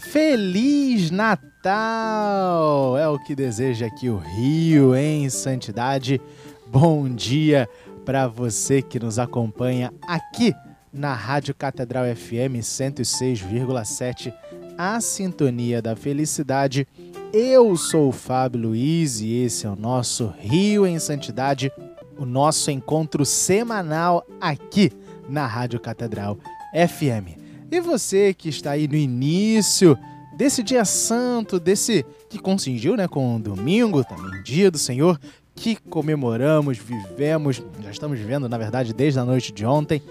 Feliz Natal! É o que deseja aqui o Rio em Santidade. Bom dia para você que nos acompanha aqui na Rádio Catedral FM 106,7, a sintonia da felicidade. Eu sou o Fábio Luiz e esse é o nosso Rio em Santidade, o nosso encontro semanal aqui na Rádio Catedral FM. E você que está aí no início desse dia santo, desse que coincidiu né, com o domingo, também dia do Senhor, que comemoramos, vivemos, já estamos vivendo, na verdade, desde a noite de ontem,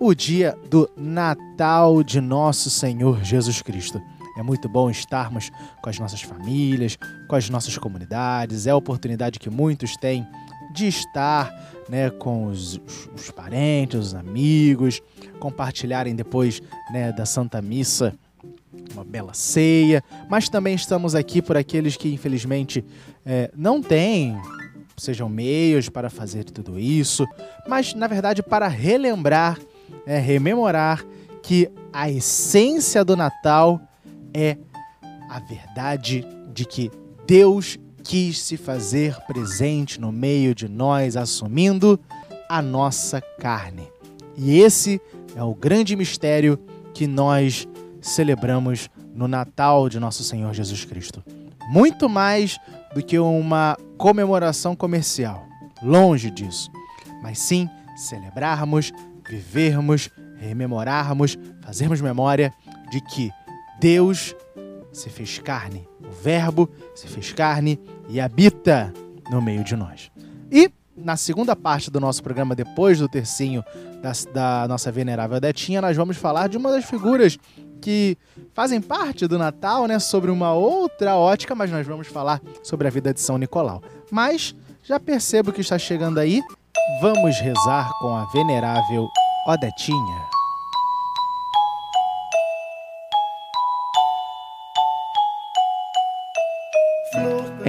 o dia do Natal de nosso Senhor Jesus Cristo. É muito bom estarmos com as nossas famílias, com as nossas comunidades, é a oportunidade que muitos têm de estar né, com os, os parentes, os amigos, compartilharem depois né, da Santa Missa uma bela ceia, mas também estamos aqui por aqueles que infelizmente é, não têm, sejam meios para fazer tudo isso, mas na verdade para relembrar, é, rememorar que a essência do Natal é a verdade de que Deus quis se fazer presente no meio de nós, assumindo a nossa carne. E esse é o grande mistério que nós celebramos no Natal de nosso Senhor Jesus Cristo. Muito mais do que uma comemoração comercial. Longe disso. Mas sim celebrarmos, vivermos, rememorarmos, fazermos memória de que Deus se fez carne, o Verbo se fez carne e habita no meio de nós. E na segunda parte do nosso programa, depois do tercinho da, da nossa venerável Detinha, nós vamos falar de uma das figuras que fazem parte do Natal, né, sobre uma outra ótica, mas nós vamos falar sobre a vida de São Nicolau. Mas já percebo que está chegando aí, vamos rezar com a venerável Odetinha.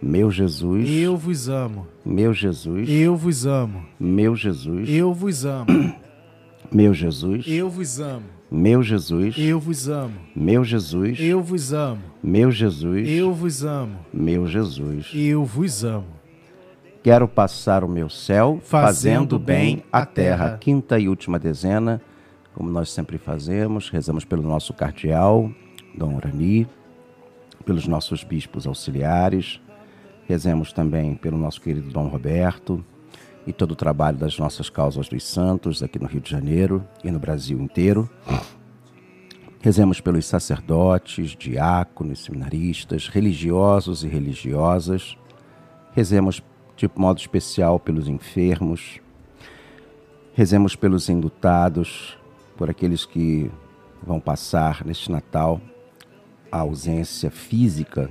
Meu Jesus, Eu vos amo. meu Jesus, Eu vos amo. meu Jesus, Eu vos amo. meu Jesus, Eu vos amo. meu Jesus, Eu vos amo. meu Jesus, Eu vos amo. meu Jesus, Eu vos amo. meu Jesus. Eu vos amo. Quero passar o meu céu Fazendo fazendo bem a terra. terra. Quinta e última dezena, como nós sempre fazemos, rezamos pelo nosso cardeal, Dom Urani, pelos nossos bispos auxiliares, rezemos também pelo nosso querido Dom Roberto e todo o trabalho das nossas causas dos santos aqui no Rio de Janeiro e no Brasil inteiro. Rezemos pelos sacerdotes, diáconos, seminaristas, religiosos e religiosas. Rezemos de modo especial pelos enfermos. Rezemos pelos indutados, por aqueles que vão passar neste Natal a ausência física,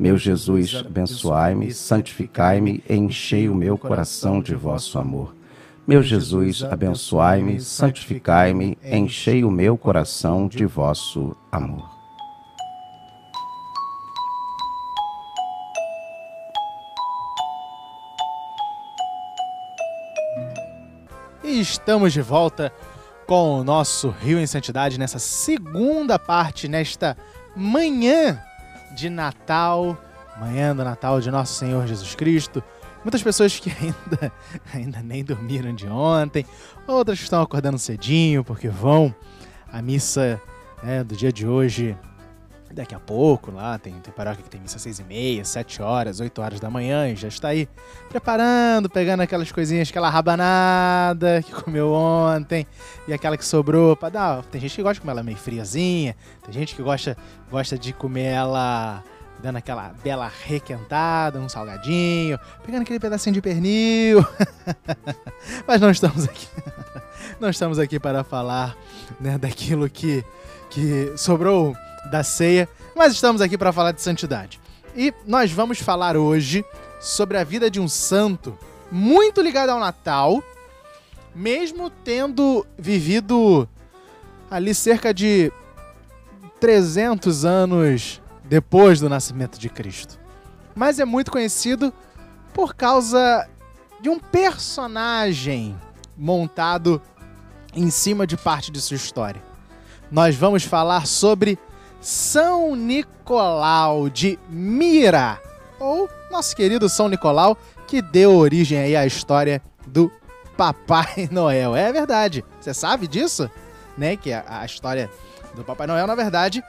Meu Jesus, abençoai-me, santificai-me, enchei o meu coração de vosso amor. Meu Jesus, abençoai-me, santificai-me, enchei o meu coração de vosso amor. E estamos de volta com o nosso Rio em Santidade nessa segunda parte, nesta manhã de Natal, manhã do Natal de Nosso Senhor Jesus Cristo. Muitas pessoas que ainda, ainda nem dormiram de ontem, outras que estão acordando cedinho porque vão à missa né, do dia de hoje daqui a pouco lá, tem, tem paróquia que tem missa às seis e meia, sete horas, oito horas da manhã e já está aí preparando, pegando aquelas coisinhas, aquela rabanada que comeu ontem e aquela que sobrou para dar. Tem gente que gosta de comer ela meio friazinha, tem gente que gosta, gosta de comer ela dando aquela bela requentada, um salgadinho, pegando aquele pedacinho de pernil. Mas não estamos aqui. não estamos aqui para falar né, daquilo que, que sobrou da ceia, mas estamos aqui para falar de santidade. E nós vamos falar hoje sobre a vida de um santo muito ligado ao Natal, mesmo tendo vivido ali cerca de 300 anos depois do nascimento de Cristo. Mas é muito conhecido por causa de um personagem montado em cima de parte de sua história. Nós vamos falar sobre são Nicolau de Mira, ou nosso querido São Nicolau, que deu origem aí à história do Papai Noel. É verdade. Você sabe disso? Né? Que a, a história do Papai Noel, na verdade,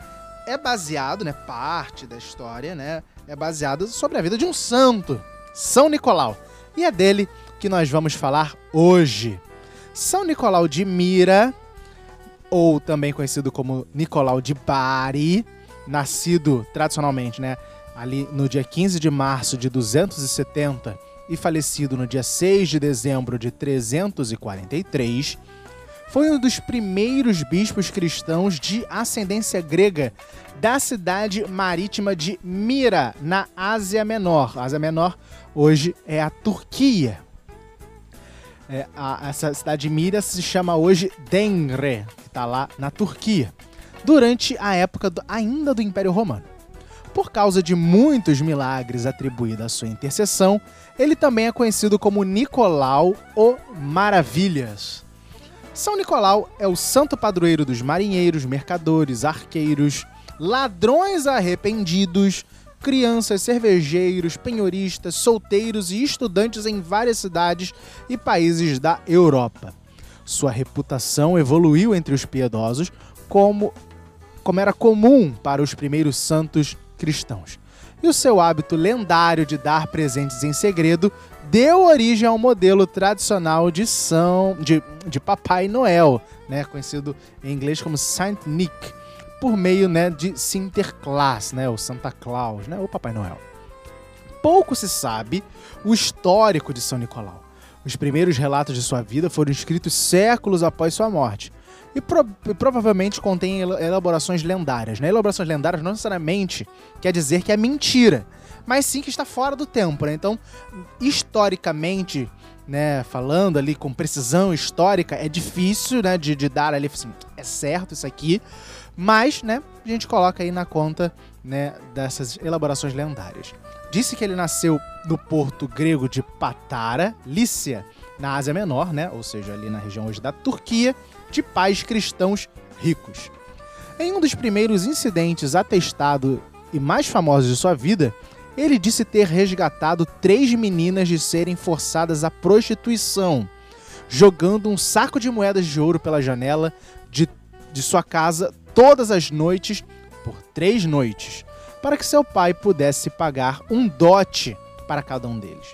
é baseado, né? Parte da história, né? É baseado sobre a vida de um santo, São Nicolau. E é dele que nós vamos falar hoje. São Nicolau de Mira ou também conhecido como Nicolau de Bari, nascido tradicionalmente, né, ali no dia 15 de março de 270 e falecido no dia 6 de dezembro de 343, foi um dos primeiros bispos cristãos de ascendência grega da cidade marítima de Mira, na Ásia Menor. A Ásia Menor hoje é a Turquia. É, a, essa cidade de Mira se chama hoje Denre, está lá na Turquia, durante a época do, ainda do Império Romano. Por causa de muitos milagres atribuídos à sua intercessão, ele também é conhecido como Nicolau o Maravilhas. São Nicolau é o santo padroeiro dos marinheiros, mercadores, arqueiros, ladrões arrependidos, crianças, cervejeiros, penhoristas, solteiros e estudantes em várias cidades e países da Europa. Sua reputação evoluiu entre os piedosos como, como era comum para os primeiros santos cristãos. E o seu hábito lendário de dar presentes em segredo deu origem ao modelo tradicional de São de, de Papai Noel, né, conhecido em inglês como Saint Nick, por meio né, de Sinterklaas, né, o Santa Claus, né, o Papai Noel. Pouco se sabe o histórico de São Nicolau. Os primeiros relatos de sua vida foram escritos séculos após sua morte. E, pro provavelmente contém elaborações lendárias. Né? Elaborações lendárias não necessariamente quer dizer que é mentira, mas sim que está fora do tempo. Né? Então, historicamente, né, falando ali com precisão histórica, é difícil, né, de, de dar ali, assim, é certo isso aqui, mas, né, a gente coloca aí na conta, né, dessas elaborações lendárias. Disse que ele nasceu no porto grego de Patara, Lícia, na Ásia Menor, né, ou seja, ali na região hoje da Turquia, de pais cristãos ricos. Em um dos primeiros incidentes atestados e mais famosos de sua vida, ele disse ter resgatado três meninas de serem forçadas à prostituição, jogando um saco de moedas de ouro pela janela de, de sua casa todas as noites por três noites, para que seu pai pudesse pagar um dote para cada um deles.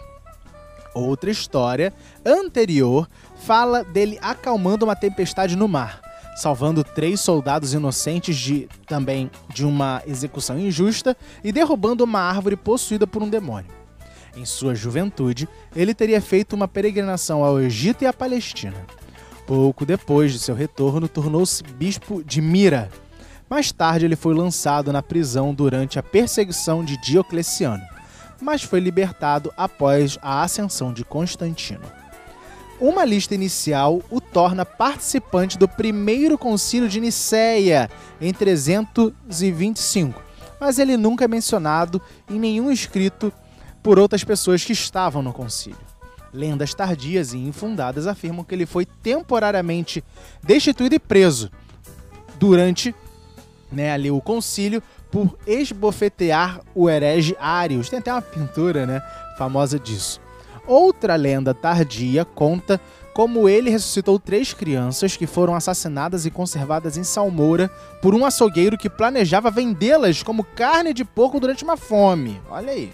Outra história anterior fala dele acalmando uma tempestade no mar, salvando três soldados inocentes de também de uma execução injusta e derrubando uma árvore possuída por um demônio. Em sua juventude, ele teria feito uma peregrinação ao Egito e à Palestina. Pouco depois de seu retorno, tornou-se bispo de Mira. Mais tarde, ele foi lançado na prisão durante a perseguição de Diocleciano, mas foi libertado após a ascensão de Constantino. Uma lista inicial o torna participante do primeiro concílio de Nicéia, em 325, mas ele nunca é mencionado em nenhum escrito por outras pessoas que estavam no concílio. Lendas tardias e infundadas afirmam que ele foi temporariamente destituído e preso durante né, ali o concílio por esbofetear o herege Arius. Tem até uma pintura né, famosa disso. Outra lenda tardia conta como ele ressuscitou três crianças que foram assassinadas e conservadas em salmoura por um açougueiro que planejava vendê-las como carne de porco durante uma fome. Olha aí.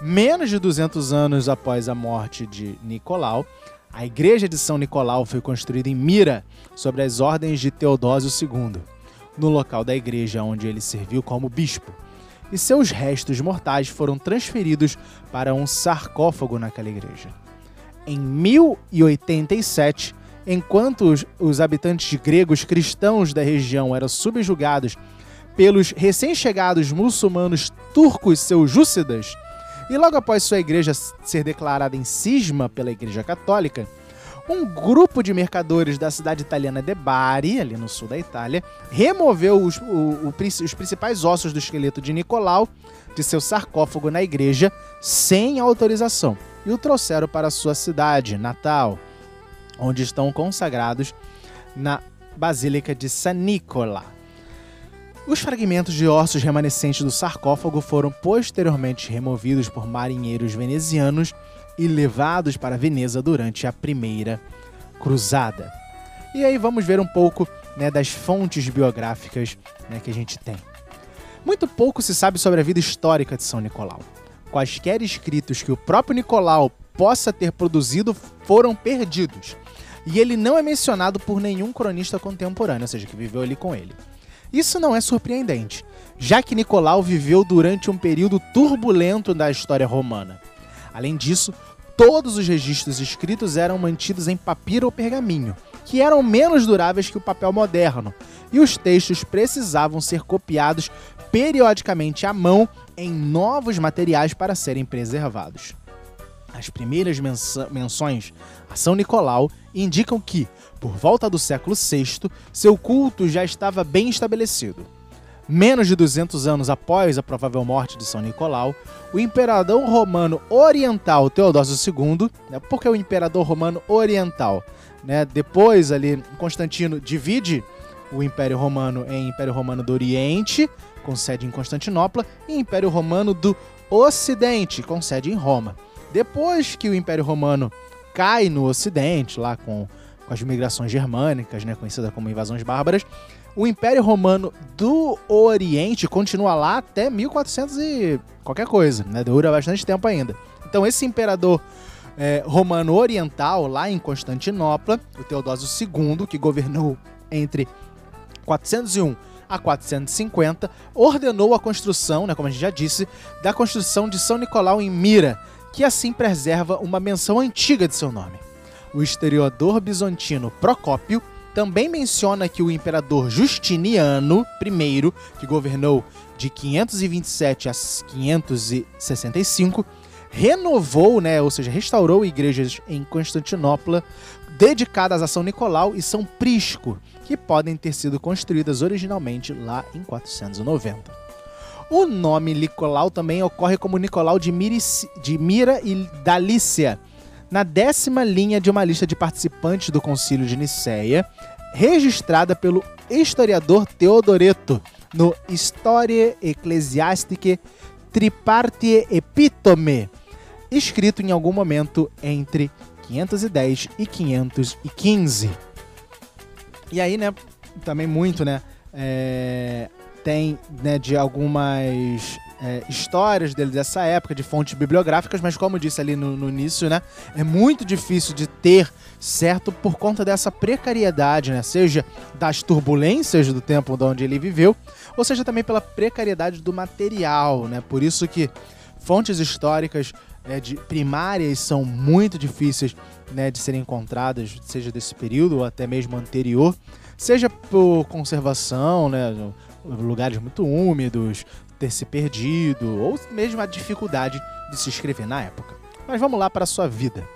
Menos de 200 anos após a morte de Nicolau, a igreja de São Nicolau foi construída em Mira, sob as ordens de Teodósio II, no local da igreja onde ele serviu como bispo e seus restos mortais foram transferidos para um sarcófago naquela igreja. Em 1087, enquanto os, os habitantes gregos cristãos da região eram subjugados pelos recém-chegados muçulmanos turcos seljúcidas, e logo após sua igreja ser declarada em cisma pela Igreja Católica, um grupo de mercadores da cidade italiana de Bari, ali no sul da Itália, removeu os, o, o, os principais ossos do esqueleto de Nicolau de seu sarcófago na igreja sem autorização e o trouxeram para sua cidade natal, onde estão consagrados na Basílica de San Nicola. Os fragmentos de ossos remanescentes do sarcófago foram posteriormente removidos por marinheiros venezianos e levados para Veneza durante a primeira cruzada. E aí vamos ver um pouco né, das fontes biográficas né, que a gente tem. Muito pouco se sabe sobre a vida histórica de São Nicolau. Quaisquer escritos que o próprio Nicolau possa ter produzido foram perdidos. E ele não é mencionado por nenhum cronista contemporâneo, ou seja, que viveu ali com ele. Isso não é surpreendente, já que Nicolau viveu durante um período turbulento da história romana. Além disso, todos os registros escritos eram mantidos em papiro ou pergaminho, que eram menos duráveis que o papel moderno, e os textos precisavam ser copiados periodicamente à mão em novos materiais para serem preservados. As primeiras menções a São Nicolau indicam que, por volta do século VI, seu culto já estava bem estabelecido. Menos de 200 anos após a provável morte de São Nicolau, o imperador romano oriental Teodósio II, né, por o imperador romano oriental? Né, depois ali, Constantino divide o Império Romano em Império Romano do Oriente, com sede em Constantinopla, e Império Romano do Ocidente, com sede em Roma. Depois que o Império Romano cai no Ocidente, lá com, com as migrações germânicas, né, conhecidas como invasões bárbaras, o Império Romano do Oriente continua lá até 1400 e qualquer coisa, né? Dura bastante tempo ainda. Então esse imperador é, romano oriental, lá em Constantinopla, o Teodósio II, que governou entre 401 a 450, ordenou a construção, né, como a gente já disse, da construção de São Nicolau em Mira, que assim preserva uma menção antiga de seu nome. O historiador bizantino Procópio também menciona que o imperador Justiniano I, que governou de 527 a 565, renovou, né, ou seja, restaurou igrejas em Constantinopla dedicadas a São Nicolau e São Prisco, que podem ter sido construídas originalmente lá em 490. O nome Nicolau também ocorre como Nicolau de, de Mira e Dalícia, na décima linha de uma lista de participantes do Concílio de Nicéia, registrada pelo historiador Teodoreto no Historiae Ecclesiasticae Tripartie Epitome, escrito em algum momento entre 510 e 515. E aí, né, também muito, né, é, tem né, de algumas é, histórias dele dessa época, de fontes bibliográficas, mas como disse ali no, no, início, né, é muito difícil de ter certo por conta dessa precariedade, né, seja das turbulências do tempo onde ele viveu, ou seja também pela precariedade do material, né, por isso que fontes históricas né, de primárias são muito difíceis né, de serem encontradas, seja desse período ou até mesmo anterior, seja por conservação, né, lugares muito úmidos, ter se perdido, ou mesmo a dificuldade de se escrever na época. Mas vamos lá para a sua vida.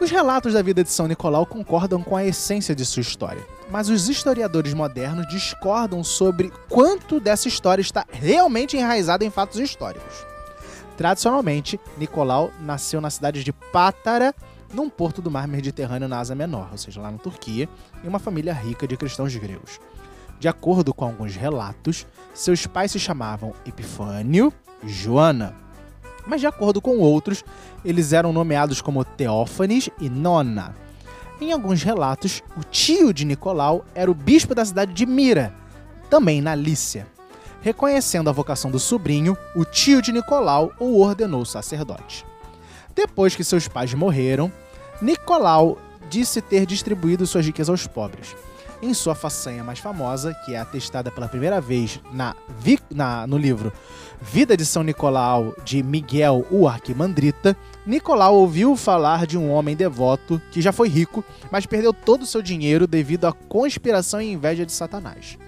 Os relatos da vida de São Nicolau concordam com a essência de sua história, mas os historiadores modernos discordam sobre quanto dessa história está realmente enraizada em fatos históricos. Tradicionalmente, Nicolau nasceu na cidade de Pátara, num porto do mar Mediterrâneo na Ásia Menor, ou seja, lá na Turquia, em uma família rica de cristãos gregos. De acordo com alguns relatos, seus pais se chamavam Epifânio e Joana. Mas de acordo com outros, eles eram nomeados como Teófanes e Nona. Em alguns relatos, o tio de Nicolau era o bispo da cidade de Mira, também na Lícia. Reconhecendo a vocação do sobrinho, o tio de Nicolau o ordenou sacerdote. Depois que seus pais morreram, Nicolau disse ter distribuído suas riquezas aos pobres em sua façanha mais famosa, que é atestada pela primeira vez na, na, no livro Vida de São Nicolau, de Miguel o Arquimandrita, Nicolau ouviu falar de um homem devoto que já foi rico, mas perdeu todo o seu dinheiro devido à conspiração e inveja de Satanás.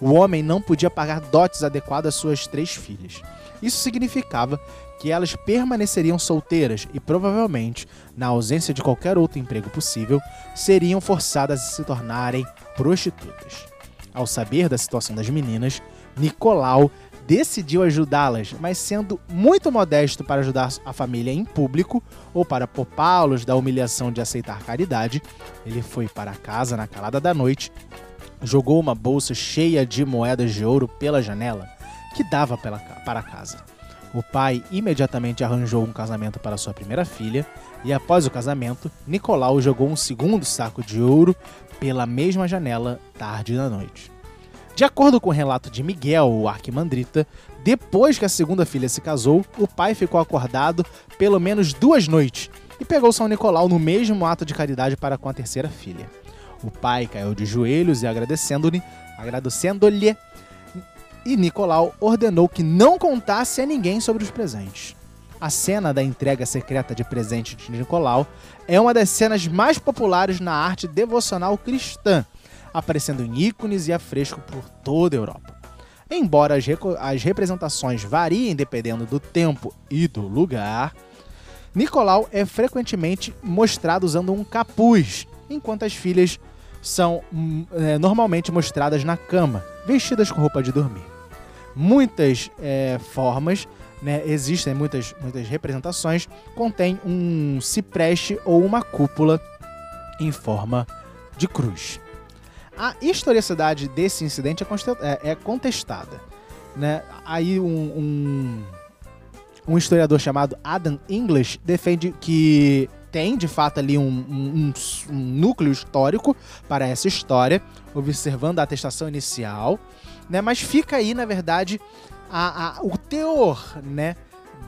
O homem não podia pagar dotes adequadas às suas três filhas. Isso significava que elas permaneceriam solteiras e provavelmente, na ausência de qualquer outro emprego possível, seriam forçadas a se tornarem prostitutas. Ao saber da situação das meninas, Nicolau decidiu ajudá-las, mas sendo muito modesto para ajudar a família em público ou para poupá-los da humilhação de aceitar caridade, ele foi para casa na calada da noite, jogou uma bolsa cheia de moedas de ouro pela janela que dava para casa. O pai imediatamente arranjou um casamento para sua primeira filha e após o casamento, Nicolau jogou um segundo saco de ouro pela mesma janela tarde da noite. De acordo com o relato de Miguel, o arquimandrita, depois que a segunda filha se casou, o pai ficou acordado pelo menos duas noites e pegou São Nicolau no mesmo ato de caridade para com a terceira filha. O pai caiu de joelhos e agradecendo-lhe, agradecendo-lhe, e Nicolau ordenou que não contasse a ninguém sobre os presentes. A cena da entrega secreta de presente de Nicolau é uma das cenas mais populares na arte devocional cristã, aparecendo em ícones e afresco por toda a Europa. Embora as, as representações variem dependendo do tempo e do lugar, Nicolau é frequentemente mostrado usando um capuz, enquanto as filhas são hum, é, normalmente mostradas na cama, vestidas com roupa de dormir. Muitas é, formas né, existem muitas, muitas representações, contém um cipreste ou uma cúpula em forma de cruz. A historicidade desse incidente é, é, é contestada. Né? Aí um, um, um, historiador chamado Adam English defende que tem de fato ali um, um, núcleo histórico para essa história, observando a atestação inicial, né? mas fica aí, na verdade, a, a, o teor né,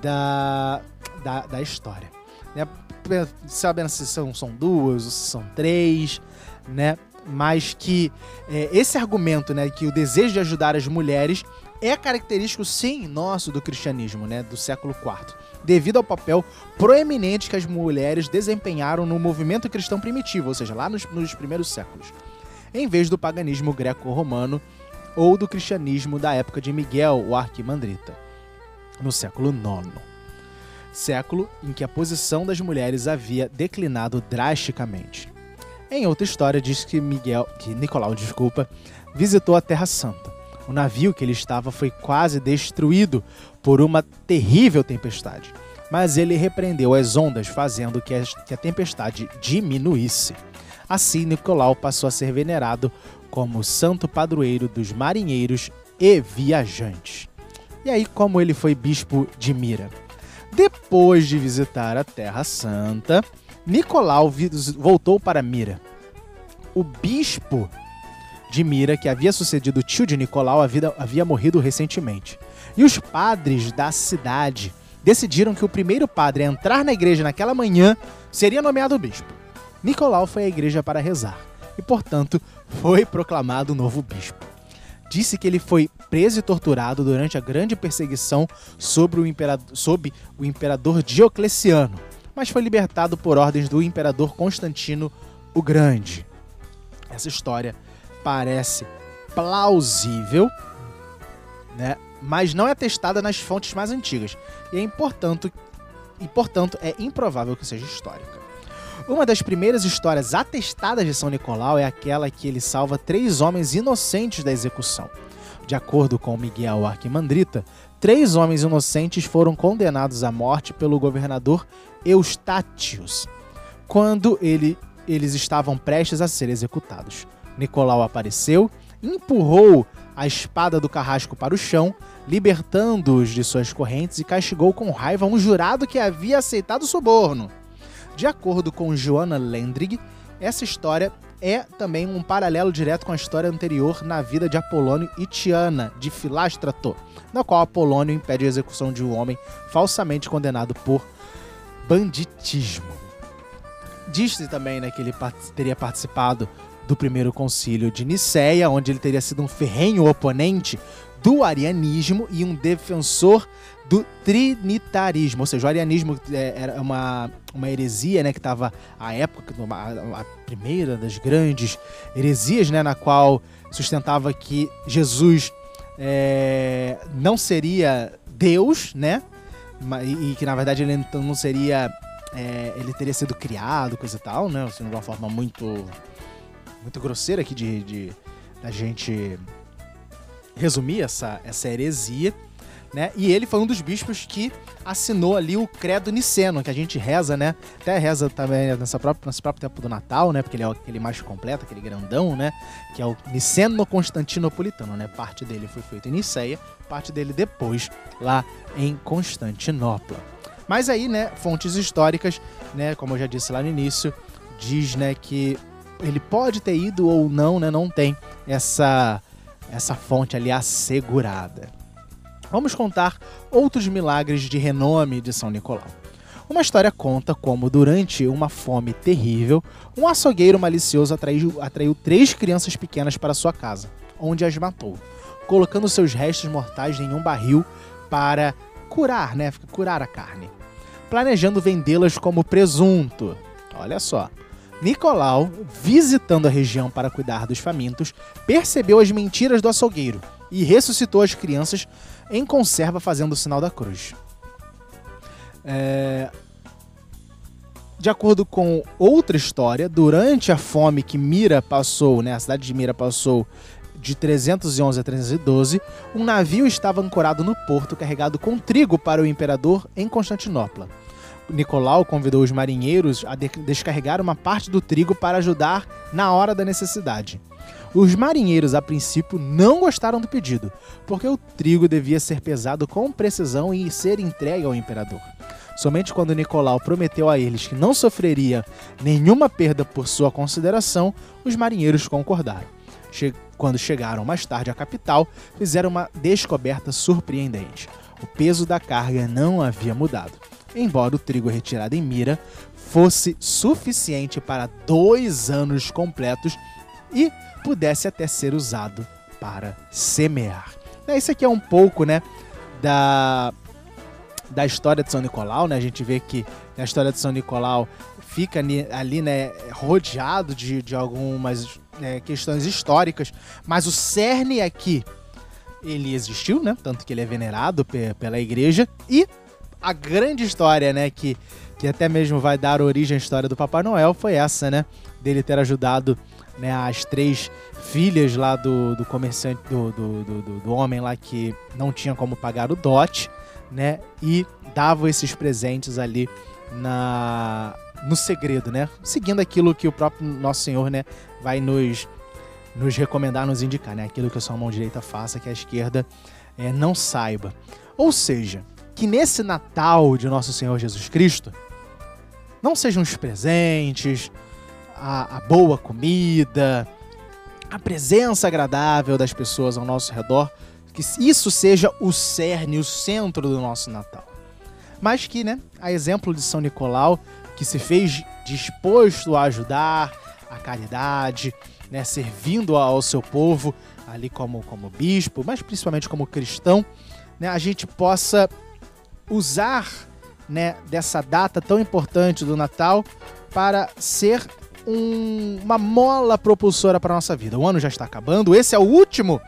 da, da, da história. Né? Sabendo se são, são duas ou se são três, né? mas que é, esse argumento, né, que o desejo de ajudar as mulheres é característico, sim, nosso do cristianismo, né, do século IV, devido ao papel proeminente que as mulheres desempenharam no movimento cristão primitivo, ou seja, lá nos, nos primeiros séculos, em vez do paganismo greco-romano ou do cristianismo da época de Miguel, o arquimandrita, no século IX. século em que a posição das mulheres havia declinado drasticamente. Em outra história diz que Miguel, que Nicolau, desculpa, visitou a Terra Santa. O navio que ele estava foi quase destruído por uma terrível tempestade, mas ele repreendeu as ondas, fazendo que a tempestade diminuísse. Assim, Nicolau passou a ser venerado como santo padroeiro dos marinheiros e viajantes. E aí, como ele foi bispo de Mira? Depois de visitar a Terra Santa, Nicolau voltou para Mira. O bispo de Mira, que havia sucedido o tio de Nicolau, havia, havia morrido recentemente. E os padres da cidade decidiram que o primeiro padre a entrar na igreja naquela manhã seria nomeado bispo. Nicolau foi à igreja para rezar e, portanto, foi proclamado novo bispo. Disse que ele foi preso e torturado durante a grande perseguição sobre o imperador, sob o imperador Diocleciano, mas foi libertado por ordens do imperador Constantino o Grande. Essa história parece plausível, né? mas não é testada nas fontes mais antigas e, é importante, e portanto é improvável que seja histórica. Uma das primeiras histórias atestadas de São Nicolau é aquela que ele salva três homens inocentes da execução. De acordo com Miguel Arquimandrita, três homens inocentes foram condenados à morte pelo governador Eustátios, quando ele, eles estavam prestes a ser executados. Nicolau apareceu, empurrou a espada do carrasco para o chão, libertando-os de suas correntes e castigou com raiva um jurado que havia aceitado o suborno. De acordo com Joana Lendrig, essa história é também um paralelo direto com a história anterior na vida de Apolônio e Tiana, de Filástrato, na qual Apolônio impede a execução de um homem falsamente condenado por banditismo. Diz-se também né, que ele teria participado do primeiro concílio de Nicéia, onde ele teria sido um ferrenho oponente do arianismo e um defensor do trinitarismo, ou seja, o arianismo é, era uma, uma heresia, né, que estava à época, a, primeira das grandes heresias, né, na qual sustentava que Jesus é, não seria Deus, né, e, que na verdade ele então não seria, é, ele teria sido criado, coisa e tal, né, assim, de uma forma muito muito grosseira aqui de da gente resumir essa, essa heresia. Né? E ele foi um dos bispos que assinou ali o credo niceno, que a gente reza, né? Até reza também nessa própria, nesse próprio tempo do Natal, né? Porque ele é aquele mais completo, aquele grandão, né? Que é o niceno constantinopolitano, né? Parte dele foi feita em Niceia, parte dele depois lá em Constantinopla. Mas aí, né, fontes históricas, né, como eu já disse lá no início, diz, né, que ele pode ter ido ou não, né? Não tem essa essa fonte ali assegurada. Vamos contar outros milagres de renome de São Nicolau. Uma história conta como, durante uma fome terrível, um açougueiro malicioso atraiu, atraiu três crianças pequenas para sua casa, onde as matou, colocando seus restos mortais em um barril para curar, né? Curar a carne, planejando vendê-las como presunto. Olha só. Nicolau, visitando a região para cuidar dos famintos, percebeu as mentiras do açougueiro e ressuscitou as crianças em conserva fazendo o sinal da cruz. É... De acordo com outra história, durante a fome que Mira passou, né, a cidade de Mira passou de 311 a 312, um navio estava ancorado no porto carregado com trigo para o imperador em Constantinopla. Nicolau convidou os marinheiros a descarregar uma parte do trigo para ajudar na hora da necessidade. Os marinheiros, a princípio, não gostaram do pedido, porque o trigo devia ser pesado com precisão e ser entregue ao imperador. Somente quando Nicolau prometeu a eles que não sofreria nenhuma perda por sua consideração, os marinheiros concordaram. Che quando chegaram mais tarde à capital, fizeram uma descoberta surpreendente. O peso da carga não havia mudado embora o trigo retirado em mira fosse suficiente para dois anos completos e pudesse até ser usado para semear. Isso aqui é um pouco né, da, da história de São Nicolau. Né? A gente vê que a história de São Nicolau fica ali né, rodeado de, de algumas né, questões históricas, mas o cerne aqui ele existiu, né? Tanto que ele é venerado pela igreja e a grande história, né, que, que até mesmo vai dar origem à história do Papai Noel foi essa, né? Dele ter ajudado né, as três filhas lá do, do comerciante, do, do, do, do homem lá que não tinha como pagar o dote, né? E dava esses presentes ali na no segredo, né? Seguindo aquilo que o próprio nosso Senhor, né, vai nos nos recomendar, nos indicar, né? Aquilo que a sua mão direita faça, que a esquerda é, não saiba. Ou seja, que nesse Natal de nosso Senhor Jesus Cristo não sejam os presentes, a, a boa comida, a presença agradável das pessoas ao nosso redor, que isso seja o cerne, o centro do nosso Natal. Mas que, né, a exemplo de São Nicolau, que se fez disposto a ajudar, a caridade, né, servindo ao seu povo ali como, como bispo, mas principalmente como cristão, né, a gente possa usar né, dessa data tão importante do Natal para ser um, uma mola propulsora para a nossa vida. O ano já está acabando, esse é o último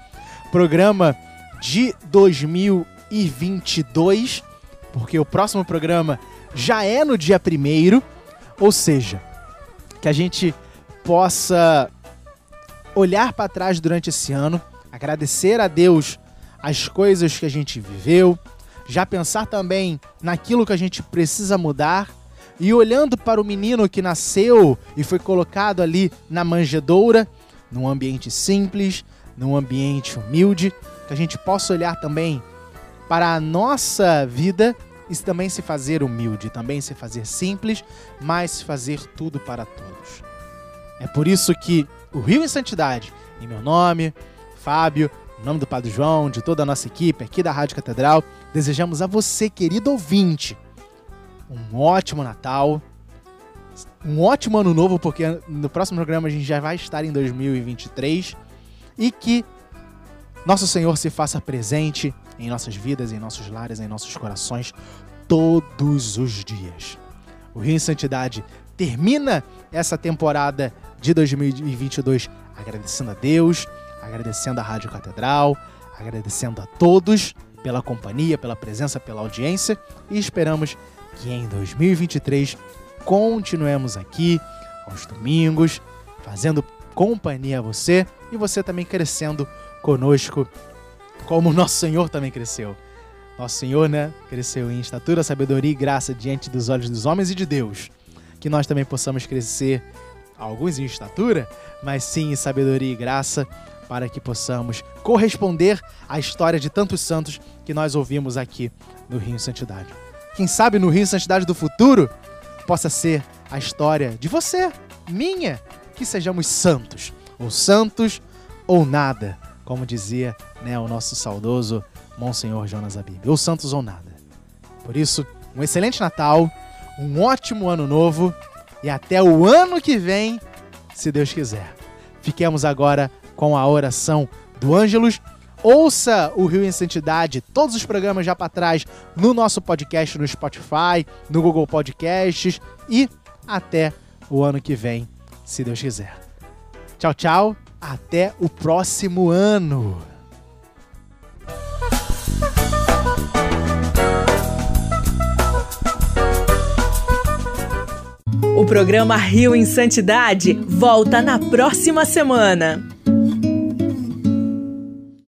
programa de 2022, porque o próximo programa já é no dia primeiro, ou seja, que a gente possa olhar para trás durante esse ano, agradecer a Deus as coisas que a gente viveu, já pensar também naquilo que a gente precisa mudar e olhando para o menino que nasceu e foi colocado ali na manjedoura, num ambiente simples, num ambiente humilde, que a gente possa olhar também para a nossa vida e também se fazer humilde, também se fazer simples, mas se fazer tudo para todos. É por isso que o Rio em Santidade, em meu nome, Fábio, em nome do Padre João, de toda a nossa equipe aqui da Rádio Catedral, desejamos a você, querido ouvinte, um ótimo Natal, um ótimo ano novo, porque no próximo programa a gente já vai estar em 2023 e que nosso Senhor se faça presente em nossas vidas, em nossos lares, em nossos corações todos os dias. O Rio em Santidade termina essa temporada de 2022 agradecendo a Deus, agradecendo a Rádio Catedral, agradecendo a todos pela companhia, pela presença, pela audiência e esperamos que em 2023 continuemos aqui aos domingos, fazendo companhia a você e você também crescendo conosco, como nosso Senhor também cresceu. Nosso Senhor, né, cresceu em estatura, sabedoria e graça diante dos olhos dos homens e de Deus. Que nós também possamos crescer, alguns em estatura, mas sim em sabedoria e graça, para que possamos corresponder à história de tantos santos que nós ouvimos aqui no Rio Santidade. Quem sabe no Rio Santidade do futuro possa ser a história de você, minha, que sejamos santos, ou santos ou nada, como dizia né, o nosso saudoso Monsenhor Jonas Abib, ou santos ou nada. Por isso, um excelente Natal, um ótimo ano novo e até o ano que vem, se Deus quiser. Fiquemos agora com a oração do Ângelus Ouça o Rio em Santidade, todos os programas já para trás no nosso podcast no Spotify, no Google Podcasts e até o ano que vem, se Deus quiser. Tchau, tchau. Até o próximo ano. O programa Rio em Santidade volta na próxima semana.